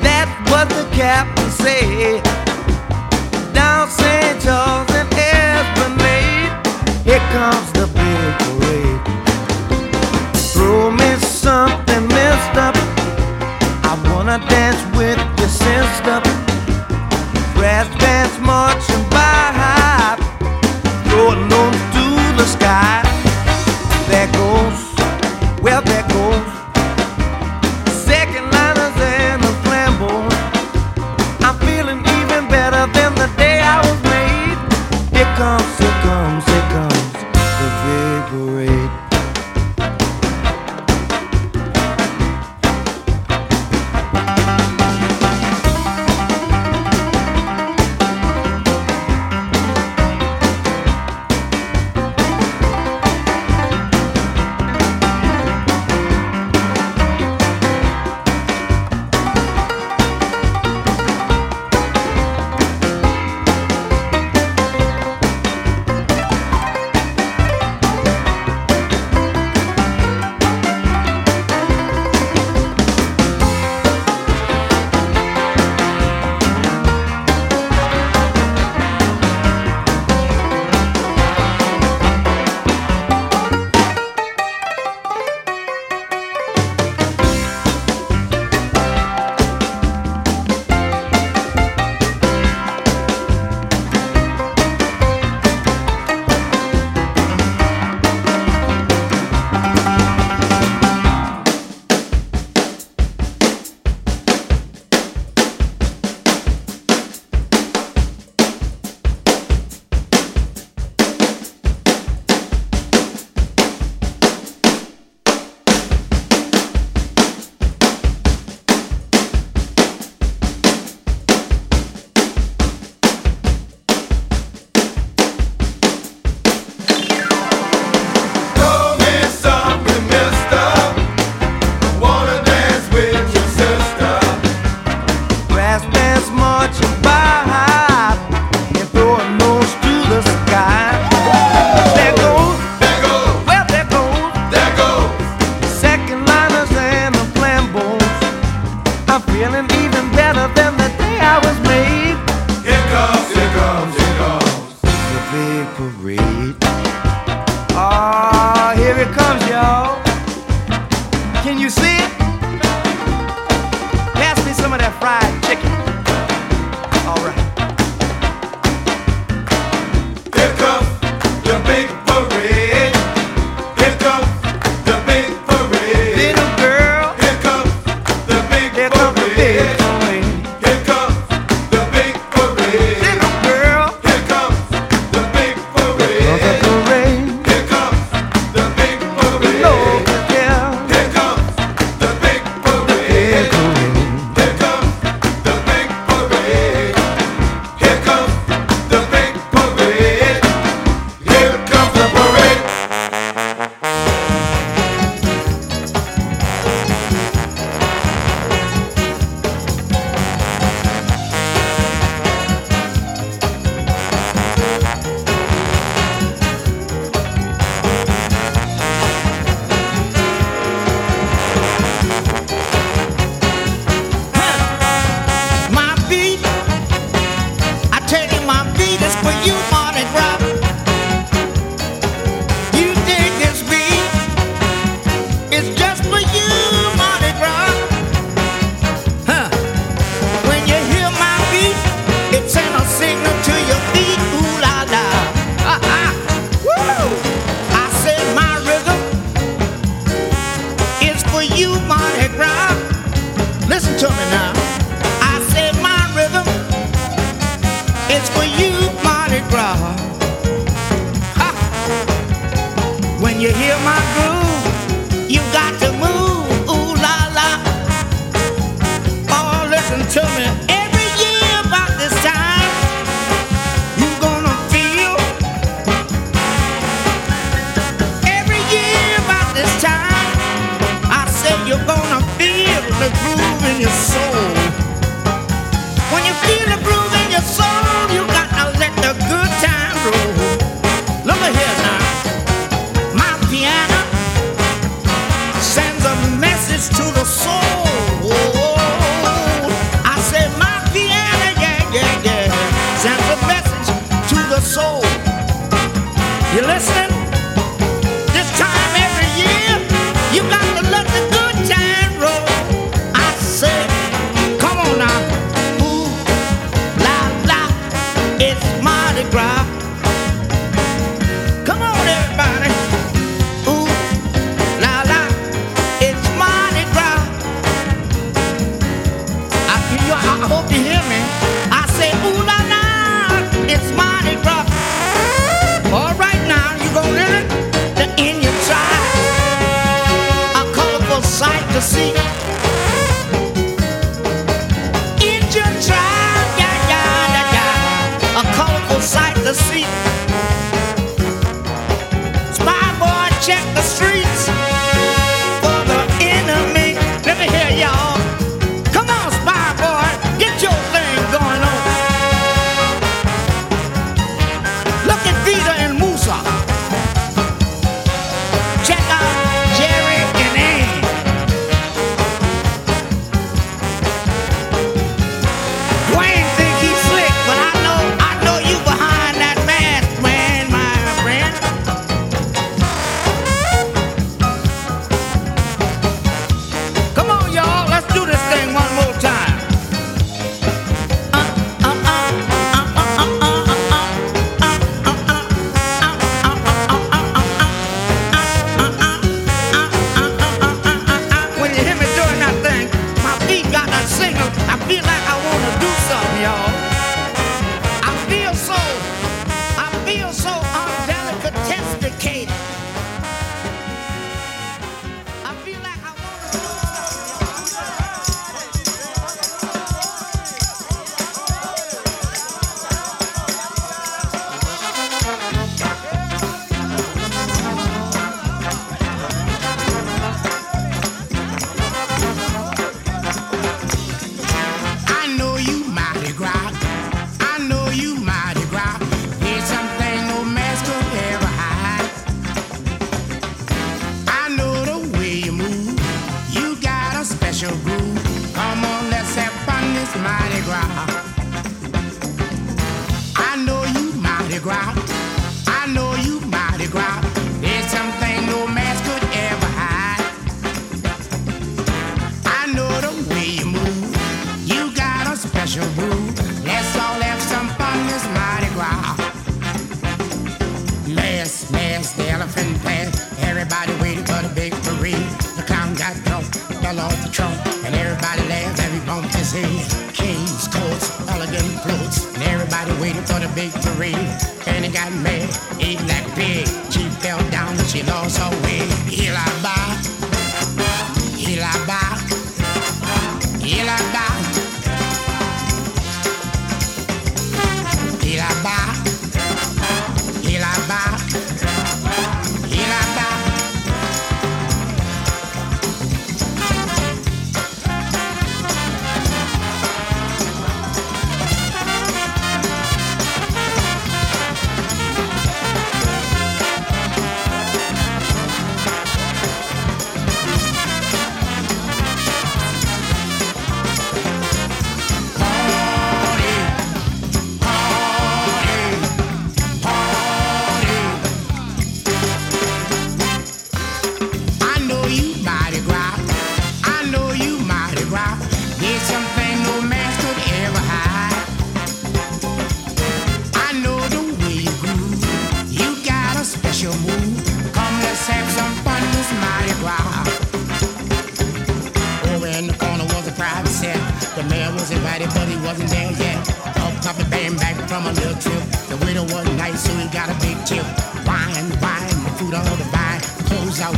That's what the captain said. Down St. And Esplanade, here comes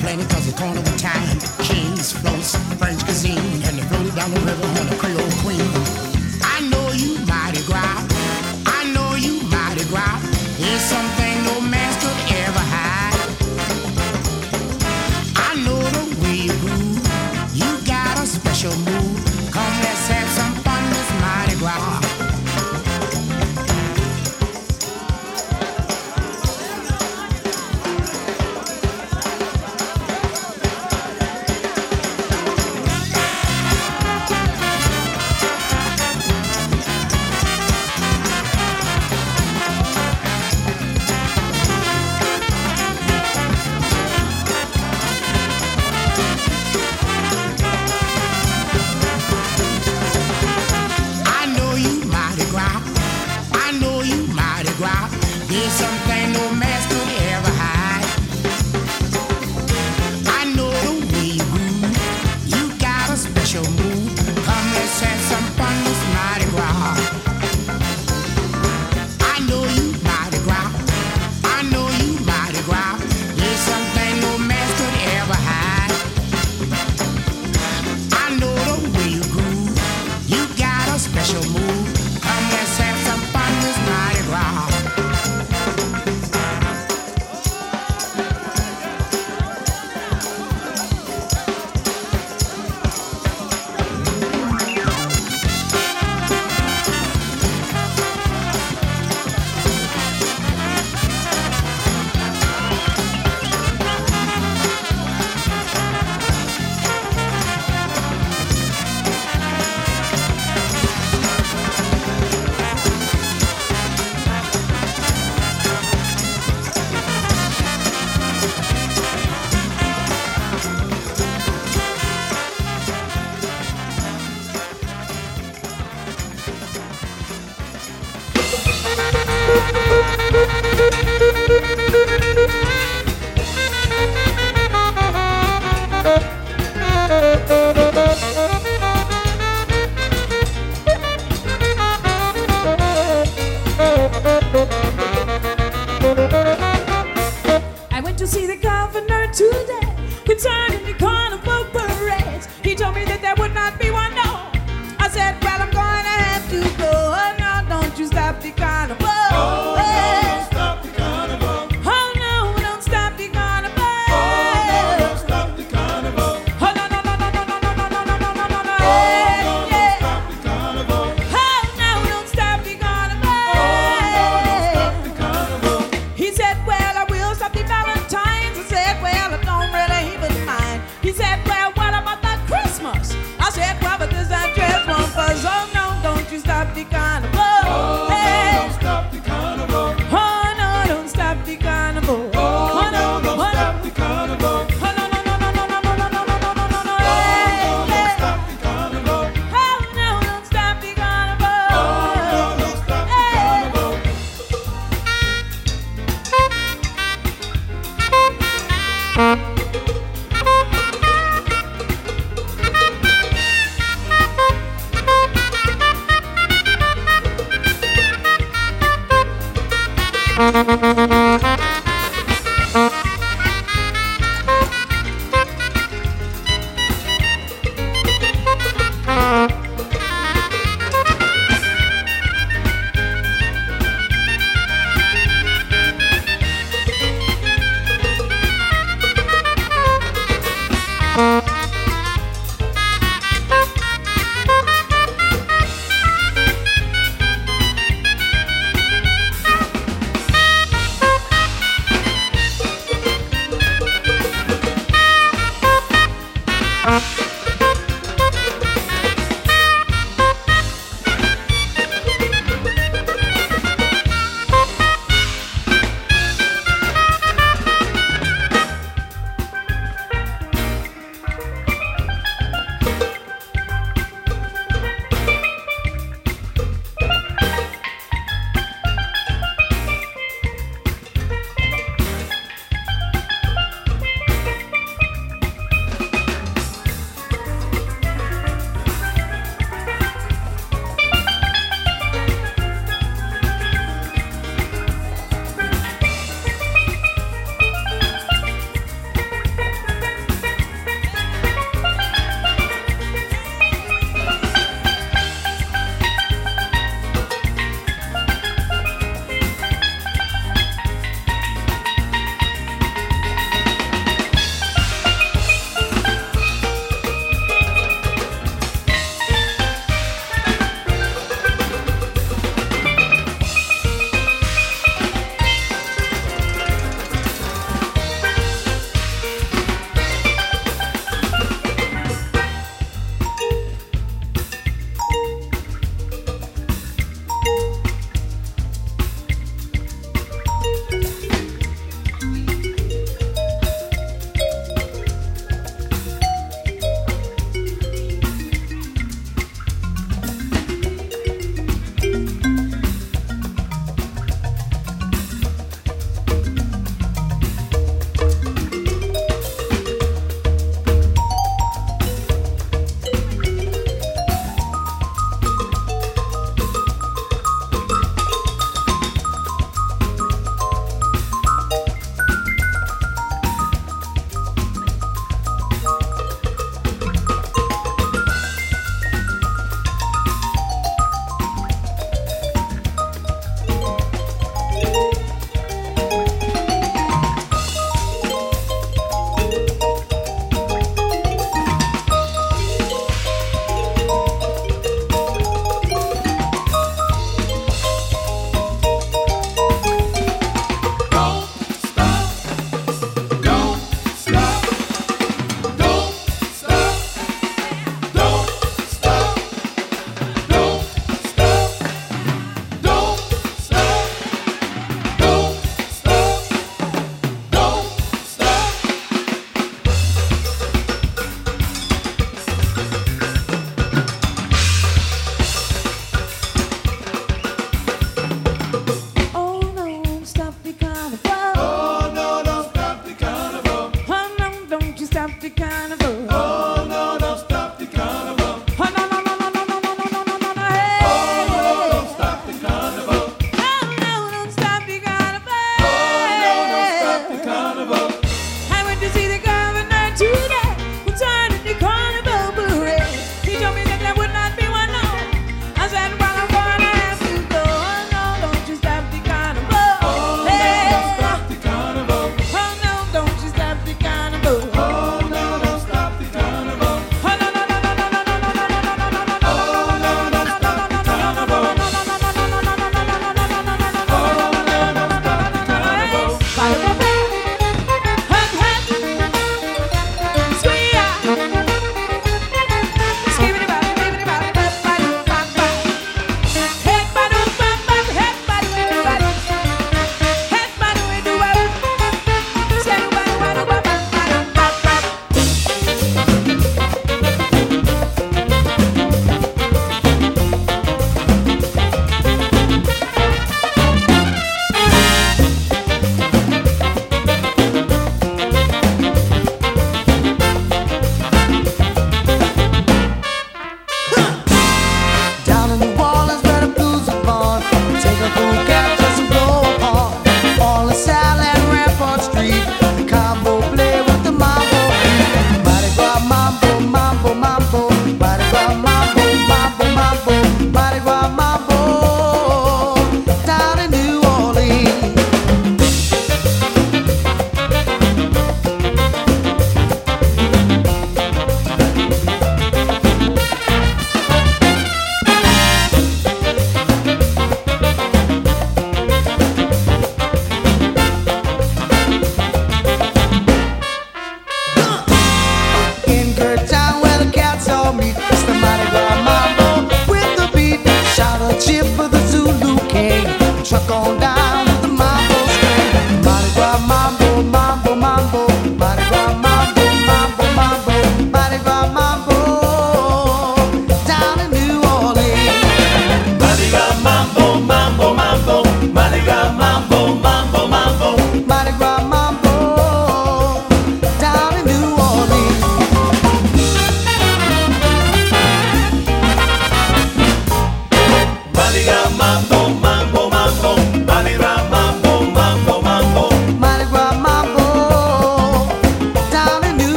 complaining cause the corner with time. Kings, floats, French cuisine, and they floated down the river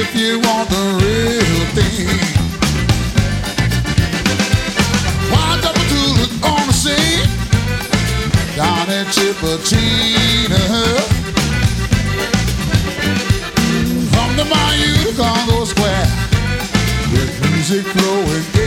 if you want the real thing. Why a toolers on the scene down at Tipitina? From the bayou to Congo Square, with music flowing.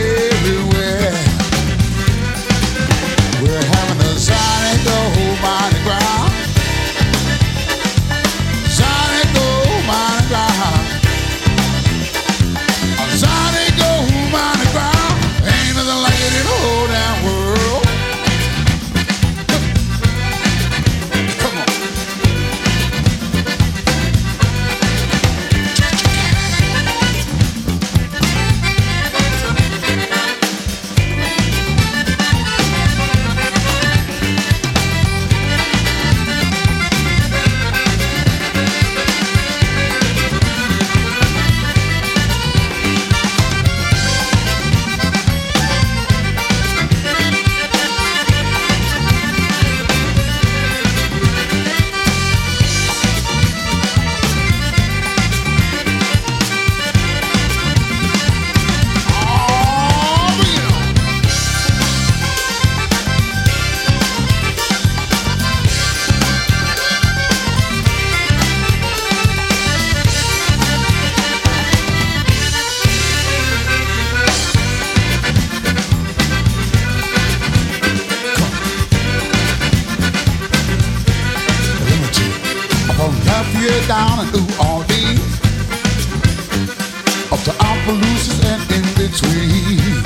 Between.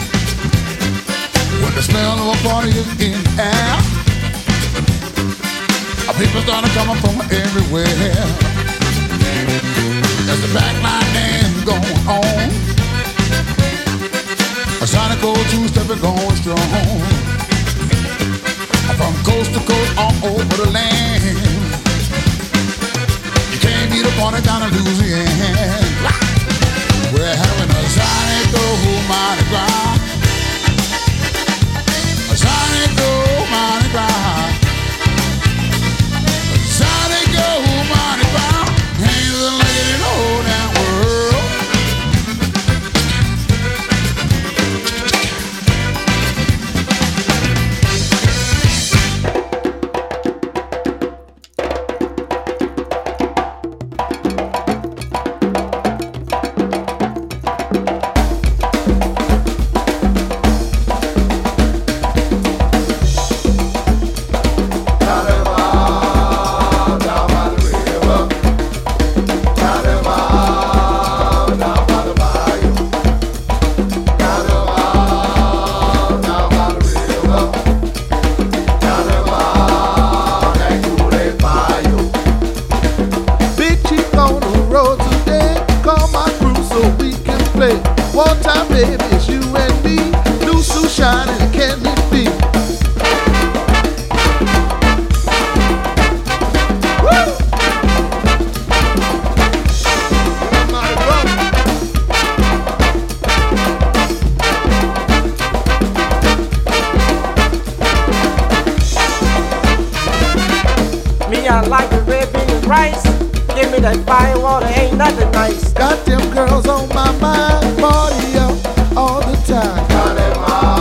When the smell of a party is in the air, people started coming from everywhere. There's a backline dance going on. A zydeco two-stepping going strong. From coast to coast all over the land. You can't beat a party down in Louisiana. We're having a zydeco Mardi Gras. A zydeco Mardi Gras. I like the red bean and rice. Give me that fire water, ain't nothing nice. Got them girls on my mind, party up all the time. Feel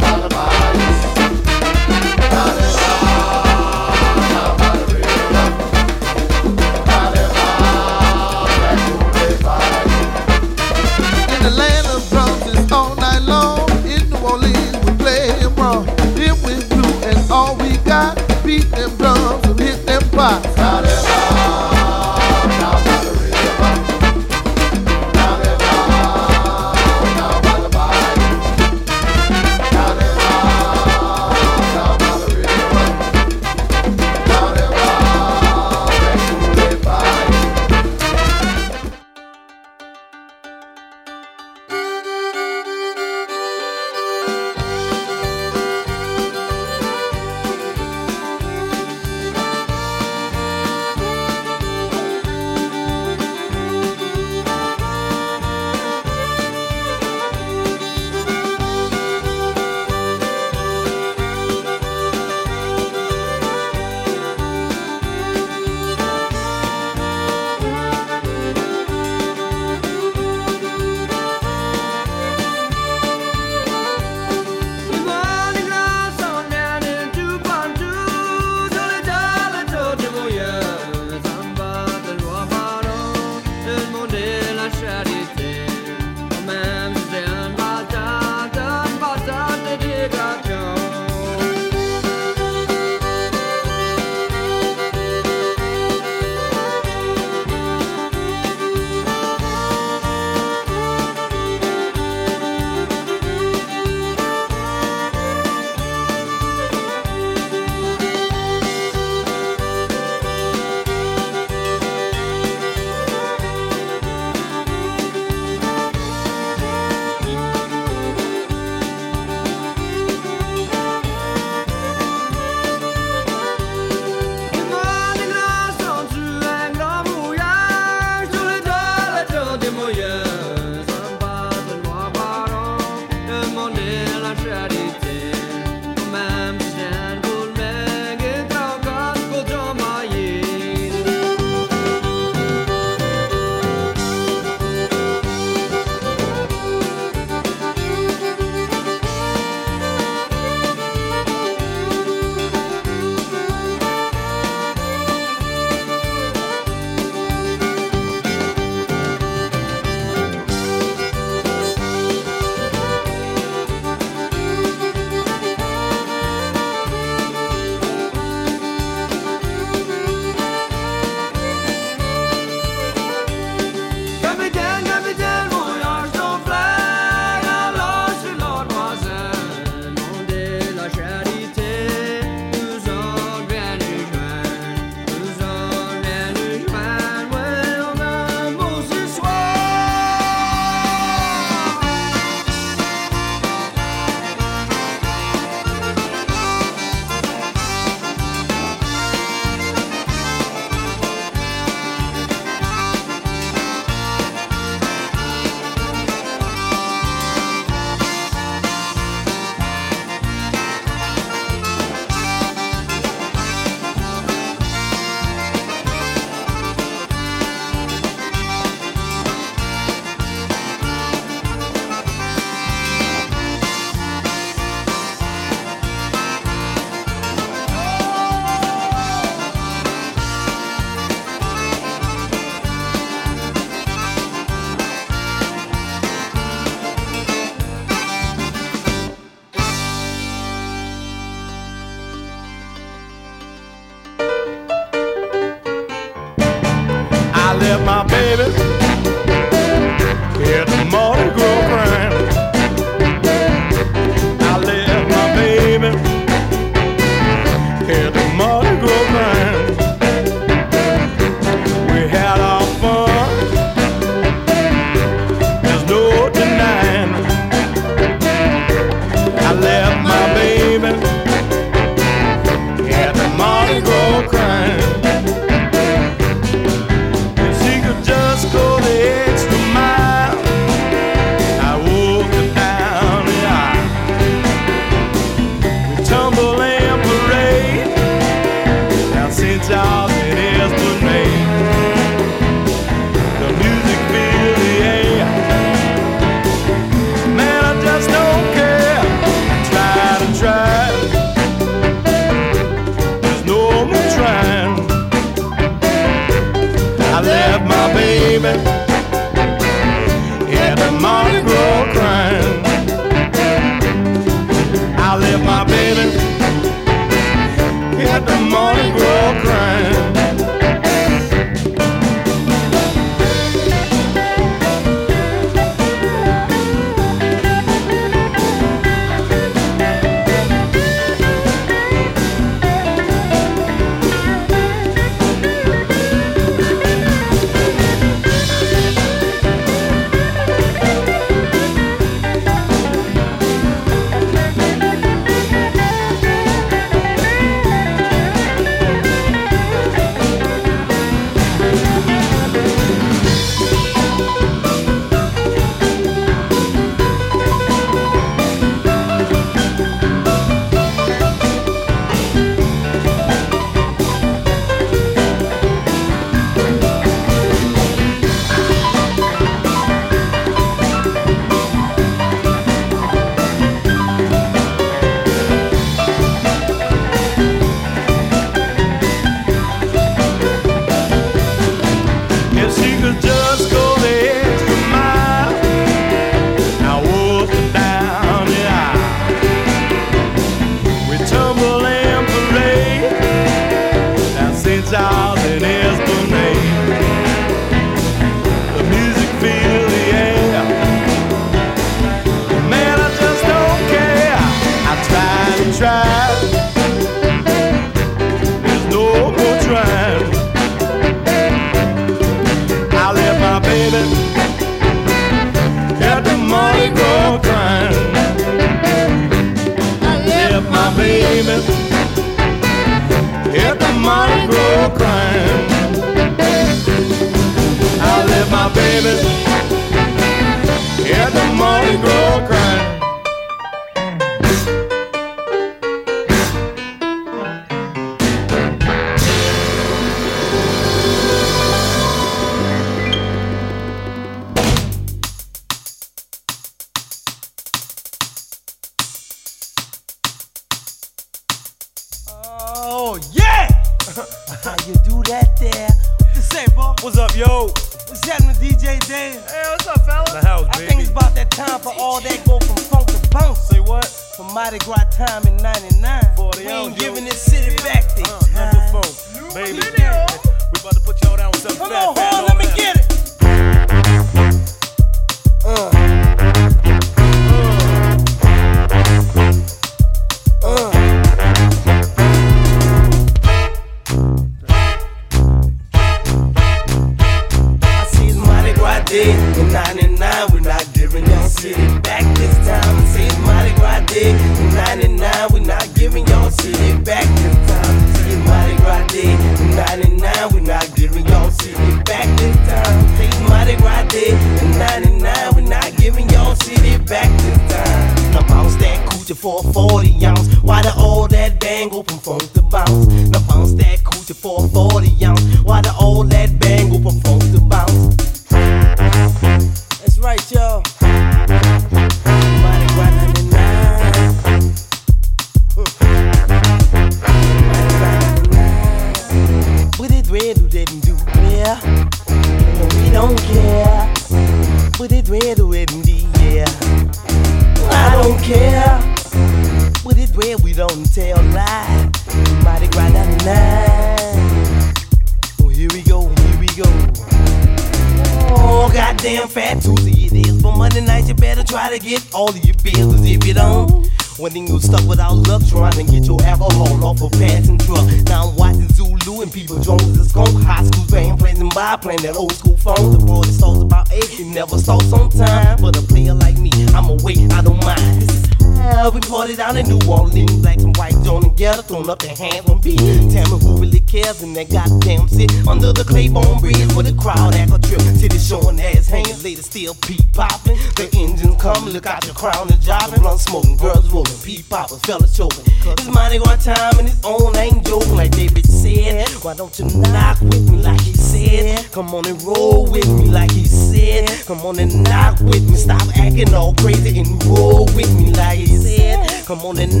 the crown and driving. Blunt smoking, girls rolling, peep popping, fellas choking. It's mighty one time and his own ain't joking like David said. Why don't you knock with me like he said? Come on and roll with me like he said. Come on and knock with me, stop acting all crazy and roll with me like he said. Come on and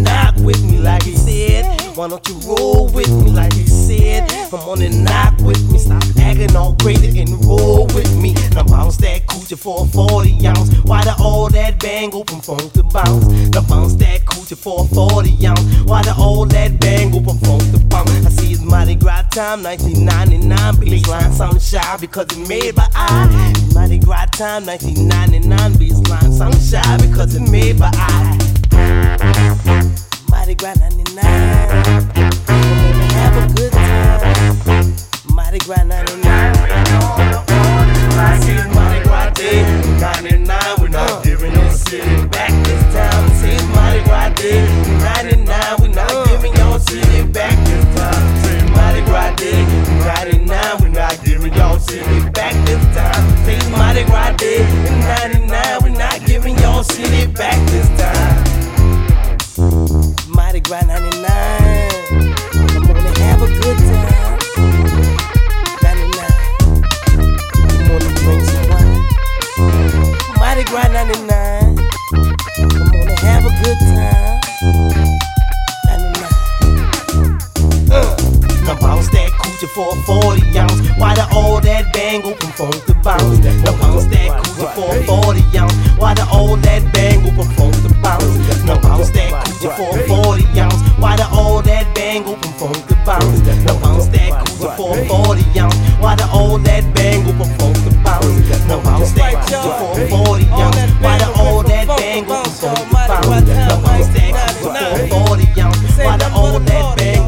Why don't you roll with me like he said? Come on and knock with me, stop acting all crazy and roll with me. Now bounce that coochie for a 40 ounce. Why the all that bang open funk to bounce? Now bounce that coochie for a 40 ounce. Why the all that bang open funk to bounce? I see it's Mardi Gras time, 1999. Baseline sound shy because it's made by I. Mardi Gras time, 1999. Baseline sound shy because it's made by I. Mardi Gras 99. Come on and have a good time. Mardi Gras 99. I see it's Mardi Gras day 99. We're not giving your city back this time. See Mardi Gras day 99. We're not city back this time. Mardi Gras day 99. We're not giving city back this time. Mardi Gras day 99. We're not giving your city back this time. Mardi Gras 99. Come on and have a good time. 99. Come on and drink some wine. Mardi Gras 99. Come on and have a good time. 99. Uh, now bounce that coochie for a 40 ounce. Why the all that bang open funk to bounce? Now bounce that coochie for a 40 ounce. Why the all that bang open funk to bounce? Now bounce that coochie for a 40 ounce. Why the all that bang open funk to bounce? Now bounce that coochie for a 40 ounce. Why the all that bang open funk to bounce? Now bounce that coochie for a 40 ounce. Why the all that bang open funk to bounce? Now bounce that coochie for a 40 ounce. Why the all that bang